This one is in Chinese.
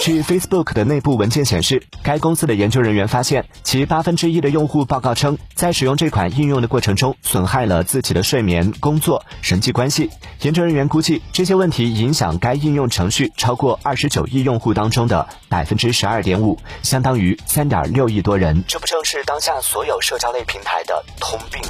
据 facebook 的内部文件显示该公司的研究人员发现其八分之一的用户报告称在使用这款应用的过程中损害了自己的睡眠工作人际关系。研究人员估计这些问题影响该应用程序超过二十九亿用户当中的百分之十二点五相当于三点六亿多人。这不正是当下所有社交类平台的通病